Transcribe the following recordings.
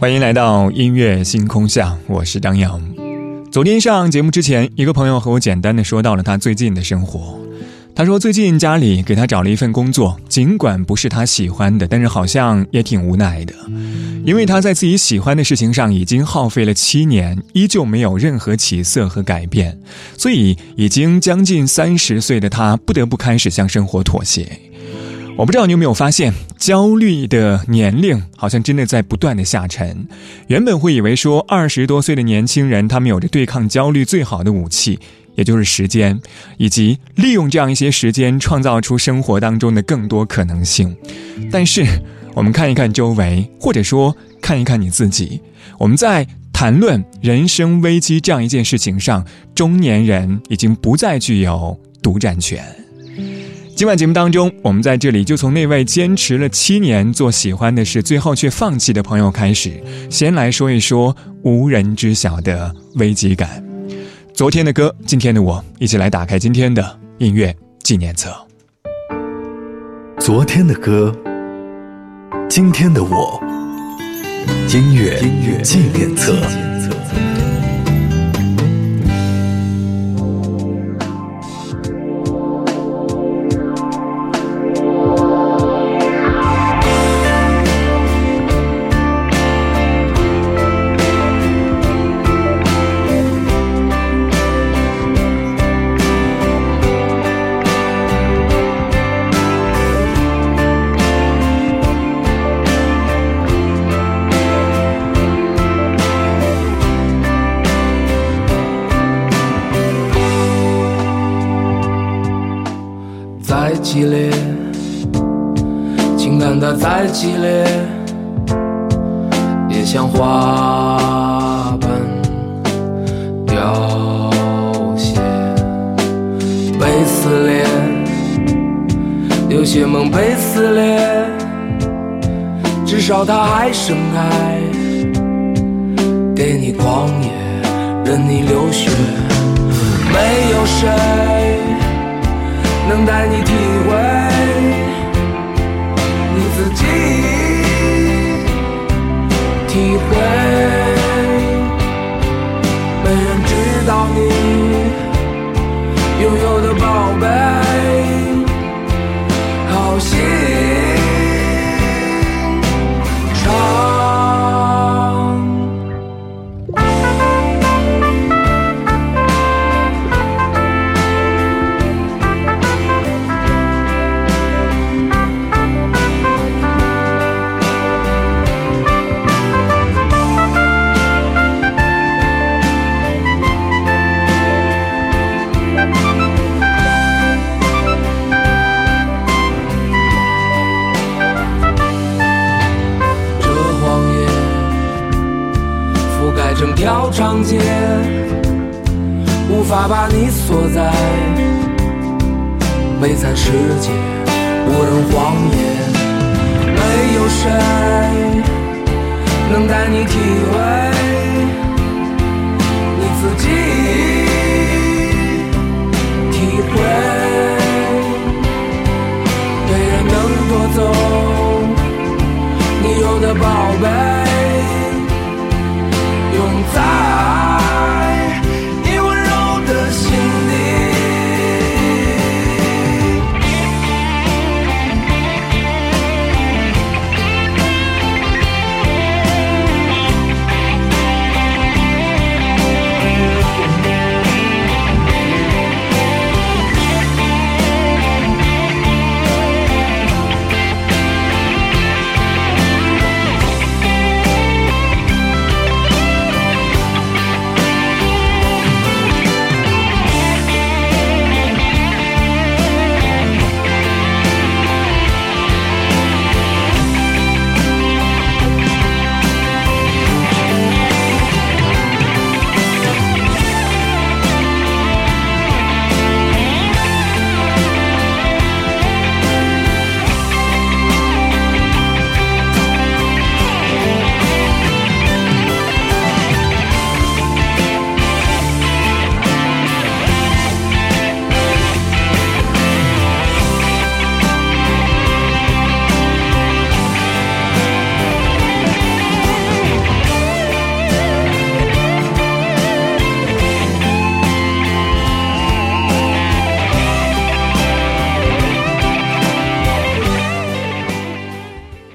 欢迎来到音乐星空下，我是张扬。昨天上节目之前，一个朋友和我简单的说到了他最近的生活。他说最近家里给他找了一份工作，尽管不是他喜欢的，但是好像也挺无奈的，因为他在自己喜欢的事情上已经耗费了七年，依旧没有任何起色和改变，所以已经将近三十岁的他不得不开始向生活妥协。我不知道你有没有发现，焦虑的年龄好像真的在不断的下沉。原本会以为说二十多岁的年轻人，他们有着对抗焦虑最好的武器，也就是时间，以及利用这样一些时间创造出生活当中的更多可能性。但是，我们看一看周围，或者说看一看你自己，我们在谈论人生危机这样一件事情上，中年人已经不再具有独占权。今晚节目当中，我们在这里就从那位坚持了七年做喜欢的事，最后却放弃的朋友开始，先来说一说无人知晓的危机感。昨天的歌，今天的我，一起来打开今天的音乐纪念册。昨天的歌，今天的我，音乐音乐纪念册。激烈，情感它再激烈，也像花瓣凋谢。被撕裂，有些梦被撕裂，至少它还盛开，给你狂野，任你流血，没有谁。能带你体会你自己，体会。没人知道你拥有的宝贝，能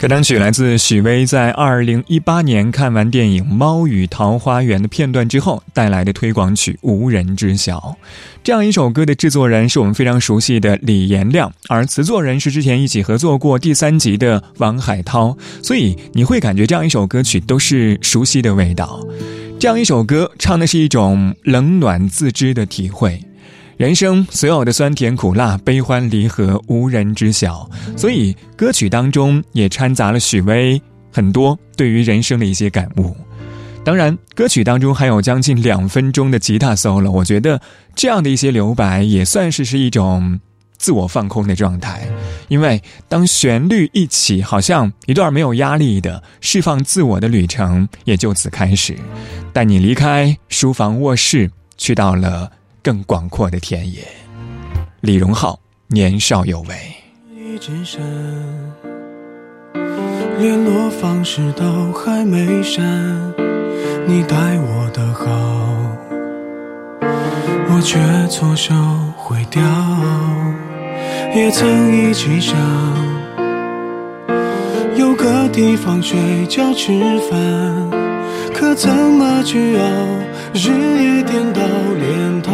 这单曲来自许巍在二零一八年看完电影《猫与桃花源》的片段之后带来的推广曲《无人知晓》。这样一首歌的制作人是我们非常熟悉的李延亮，而词作人是之前一起合作过第三集的王海涛，所以你会感觉这样一首歌曲都是熟悉的味道。这样一首歌唱的是一种冷暖自知的体会。人生所有的酸甜苦辣、悲欢离合，无人知晓。所以歌曲当中也掺杂了许巍很多对于人生的一些感悟。当然，歌曲当中还有将近两分钟的吉他 solo，我觉得这样的一些留白也算是是一种自我放空的状态。因为当旋律一起，好像一段没有压力的释放自我的旅程也就此开始，带你离开书房卧室，去到了。更广阔的田野。李荣浩年少有为。一直删，联络方式都还没删，你待我的好，我却错手毁掉。也曾一起想，有个地方睡觉吃饭，可怎么去熬？日夜颠倒，连头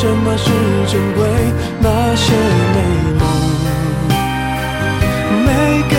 什么是珍贵，那些美梦？没给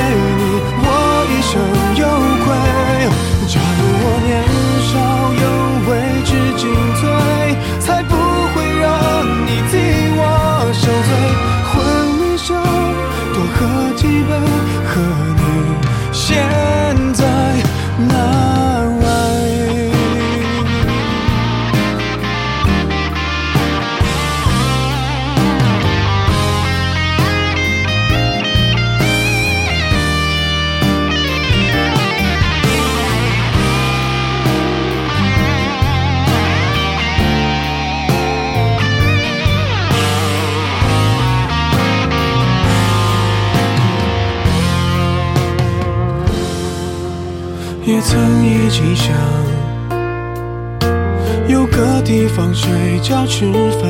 吃饭，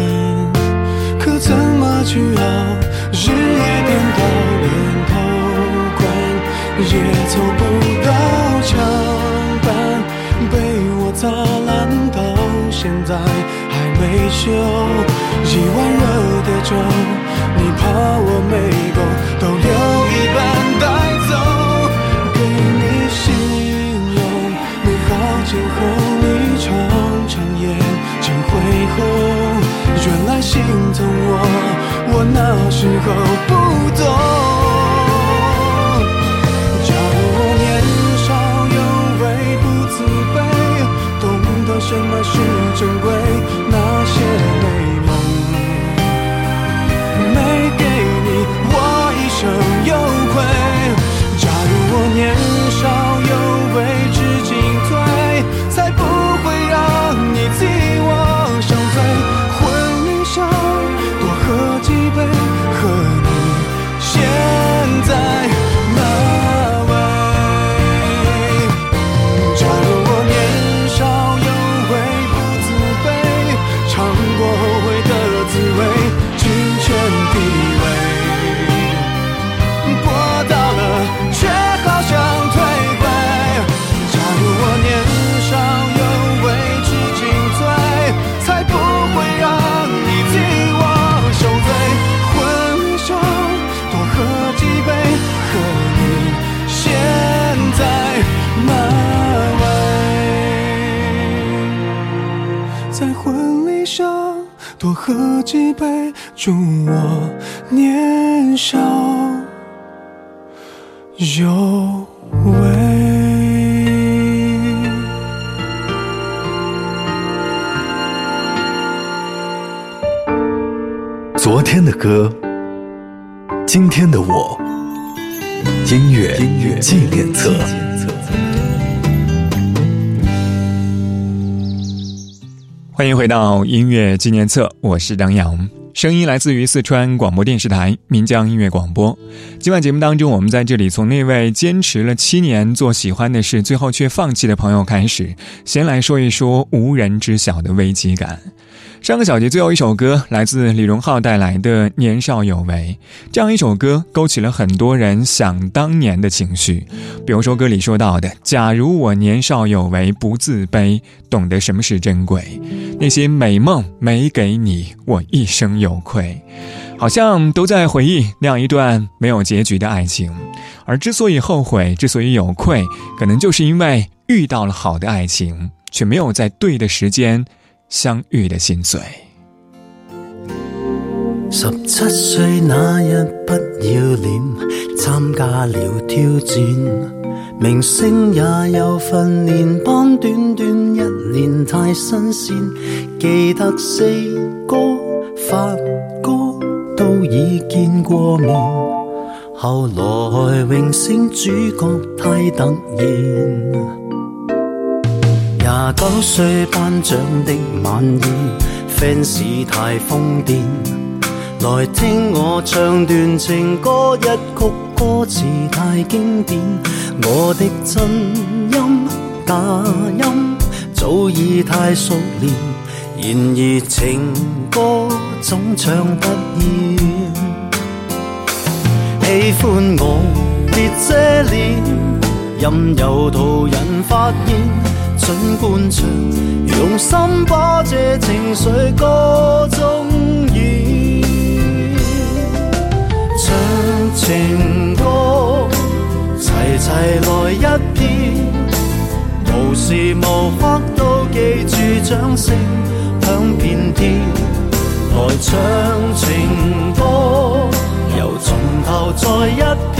可怎么去熬？日夜颠倒，连头款也凑不到墙板，被我砸烂到现在还没修。一碗热的粥，你怕我没够，那时候不懂。假如我年少有为不自卑，懂得什么是珍贵，多喝几杯，祝我年少有为。昨天的歌，今天的我，音乐纪念册。欢迎回到音乐纪念册，我是张扬。声音来自于四川广播电视台岷江音乐广播。今晚节目当中，我们在这里从那位坚持了七年做喜欢的事，最后却放弃的朋友开始，先来说一说无人知晓的危机感。上个小节最后一首歌来自李荣浩带来的《年少有为》，这样一首歌勾起了很多人想当年的情绪。比如说歌里说到的：“假如我年少有为，不自卑，懂得什么是珍贵，那些美梦没给你，我一生有有愧。”好像都在回忆那样一段没有结局的爱情。而之所以后悔，之所以有愧，可能就是因为遇到了好的爱情，却没有在对的时间。相遇的心碎。十七岁那日不要脸，参加了挑战，明星也有训练班，短短一年太新鲜。记得四哥、发哥都已见过面，后来荣升主角太突然。廿九岁颁奖的晚宴，fans 太疯癫，来听我唱段情歌，一曲歌词太经典，我的真音假音早已太熟练，然而情歌总唱不厌。喜欢我别遮脸，任由途人发现。尽管唱，用心把这情绪歌中演，唱情歌，齐齐来一遍，无时无刻都记住掌声响遍天，来唱情歌，又从头再一遍，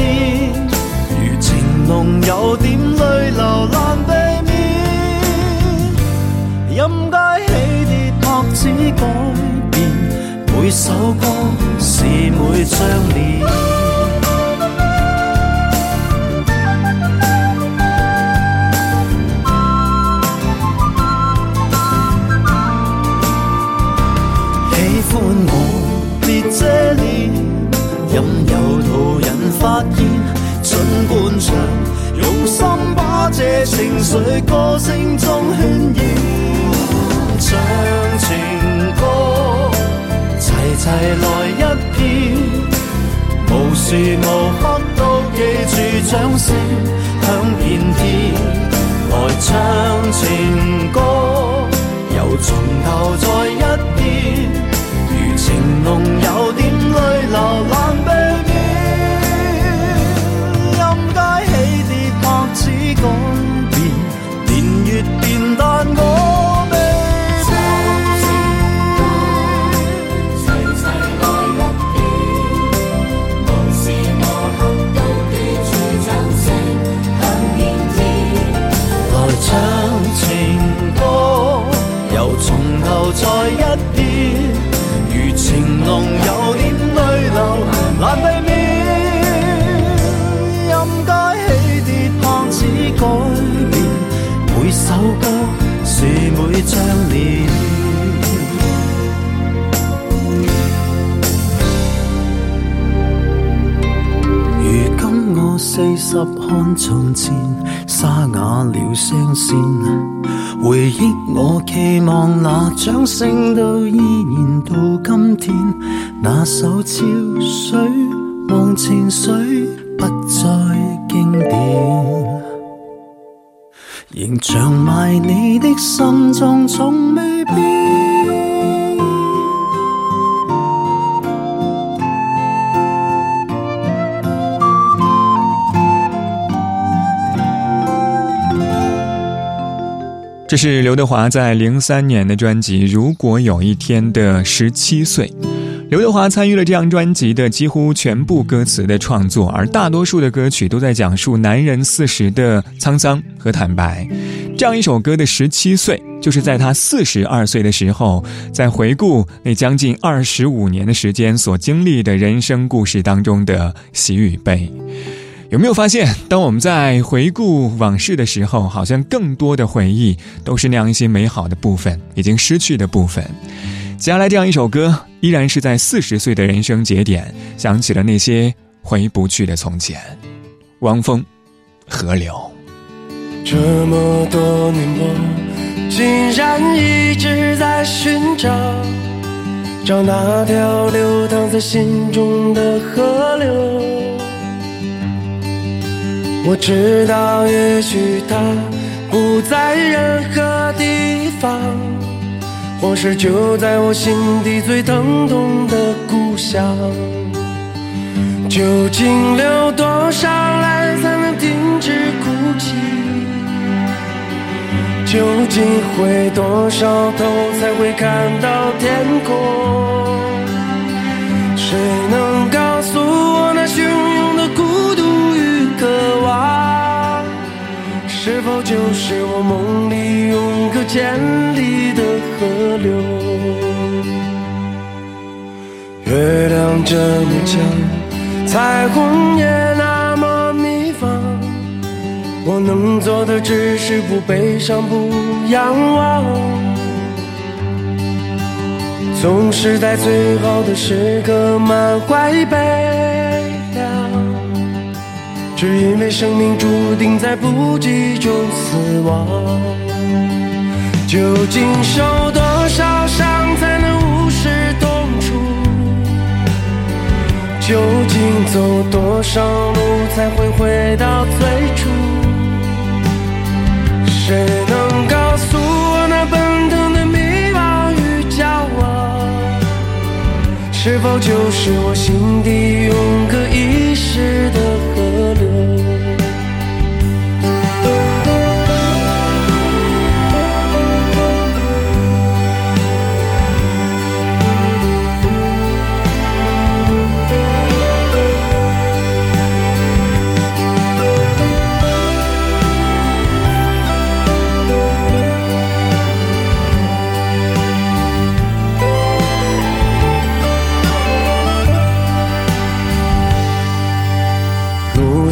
如情浓有点泪流难避。免，音阶起跌拍子改变，每首歌是每张脸。尽管唱，用心把这情绪歌声中渲染。唱情歌，齐齐来一遍，无时无刻都记住掌声响遍天。来唱情歌，又从头再一遍，如情浓有点泪流难避四十看从前，沙哑了声线。回忆我期望那掌声都依然到今天，那首潮水忘情水不再经典，仍长埋你的心中从未变。这是刘德华在零三年的专辑《如果有一天》的十七岁。刘德华参与了这张专辑的几乎全部歌词的创作，而大多数的歌曲都在讲述男人四十的沧桑和坦白。这样一首歌的十七岁，就是在他四十二岁的时候，在回顾那将近二十五年的时间所经历的人生故事当中的喜与悲。有没有发现，当我们在回顾往事的时候，好像更多的回忆都是那样一些美好的部分，已经失去的部分。接下来这样一首歌，依然是在四十岁的人生节点，想起了那些回不去的从前。汪峰，《河流》。这么多年，我竟然一直在寻找，找那条流淌在心中的河流。我知道，也许它不在任何地方。或是就在我心底最疼痛的故乡，究竟流多少泪才能停止哭泣？究竟回多少头才会看到天空？就是我梦里永隔千里的？河流，月亮这么强，彩虹也那么迷茫。我能做的只是不悲伤，不仰望。总是在最好的时刻满怀悲，只因为生命注定在不羁中死亡。究竟受多少伤才能无视痛楚？究竟走多少路才会回到最初？谁能告诉我那奔腾的迷茫与骄傲，是否就是我心底永隔一世的河 you.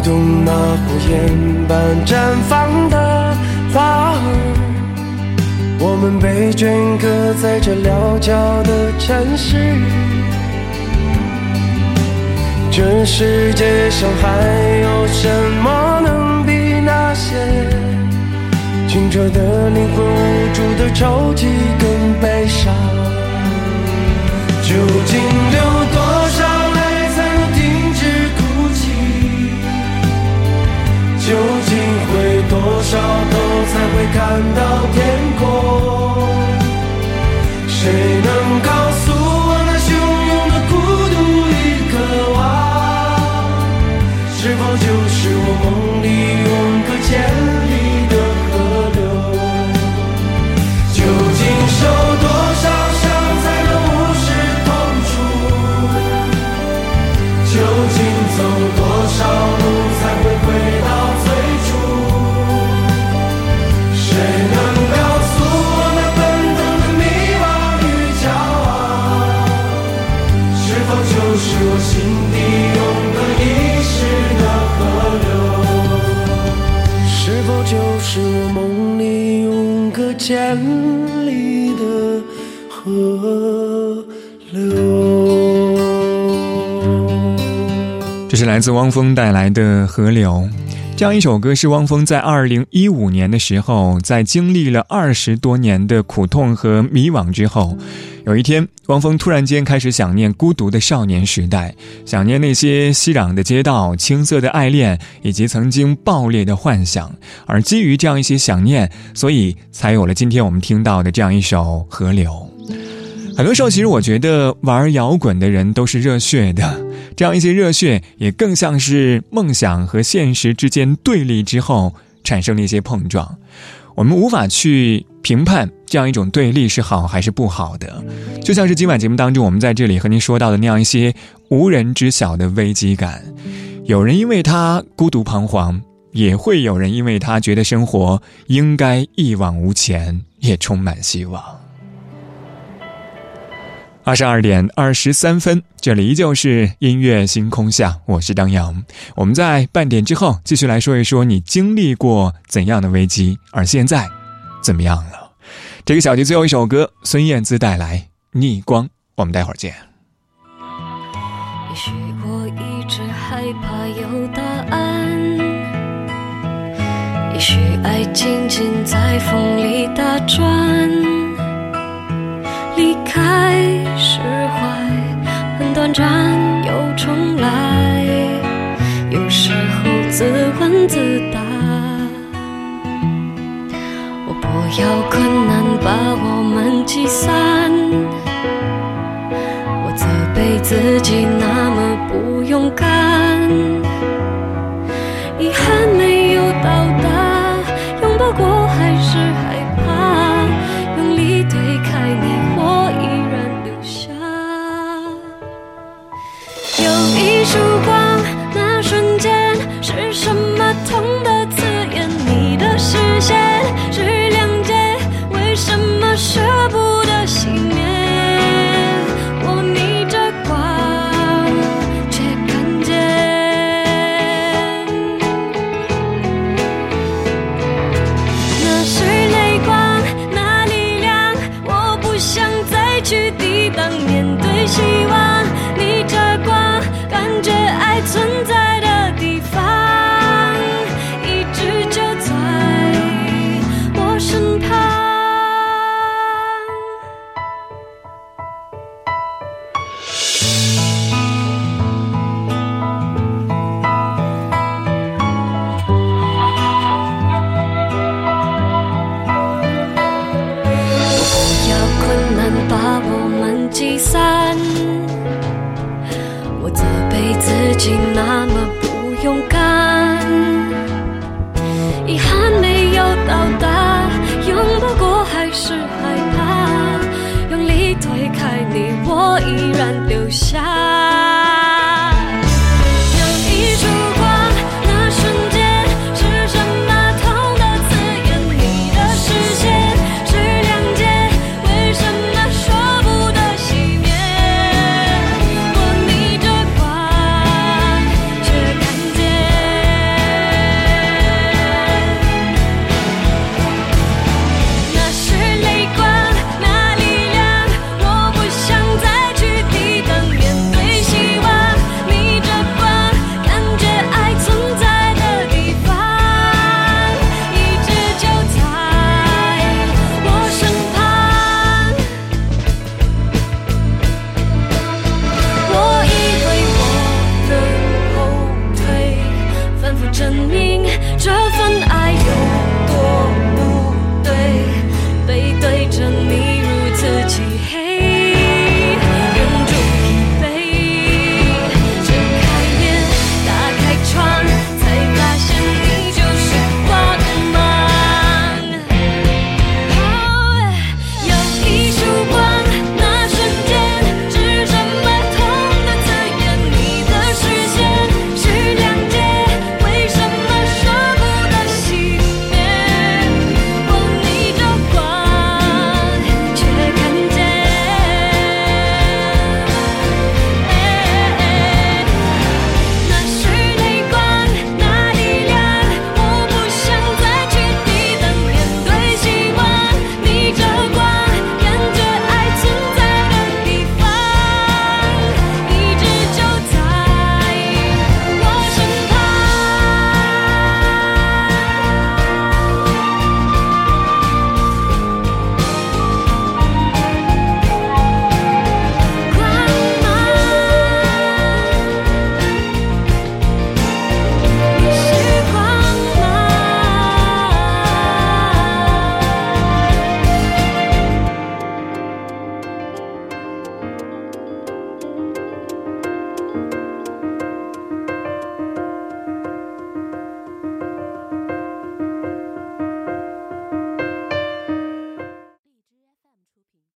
动那火焰般？绽放的花儿，我们被镌刻在这潦峭的城市。这世界上还有什么能比那些清澈的灵魂、无助的抽泣更悲伤？究竟流少头才会看到天空？谁千里的河流。这是来自汪峰带来的《河流》。这样一首歌是汪峰在二零一五年的时候，在经历了二十多年的苦痛和迷惘之后，有一天，汪峰突然间开始想念孤独的少年时代，想念那些熙攘的街道、青涩的爱恋以及曾经爆裂的幻想。而基于这样一些想念，所以才有了今天我们听到的这样一首《河流》。很多时候，其实我觉得玩摇滚的人都是热血的。这样一些热血，也更像是梦想和现实之间对立之后产生的一些碰撞。我们无法去评判这样一种对立是好还是不好的。就像是今晚节目当中，我们在这里和您说到的那样一些无人知晓的危机感。有人因为他孤独彷徨，也会有人因为他觉得生活应该一往无前，也充满希望。二十二点二十三分，这里依旧是音乐星空下，我是张扬。我们在半点之后继续来说一说你经历过怎样的危机，而现在怎么样了？这个小节最后一首歌，孙燕姿带来《逆光》，我们待会儿见。也许我一直害怕有答案，也许爱静静在风里打转，离开释怀，很短暂又重来，有时候自问自答，我不要困难把我们击散。我责备自己那么不勇敢，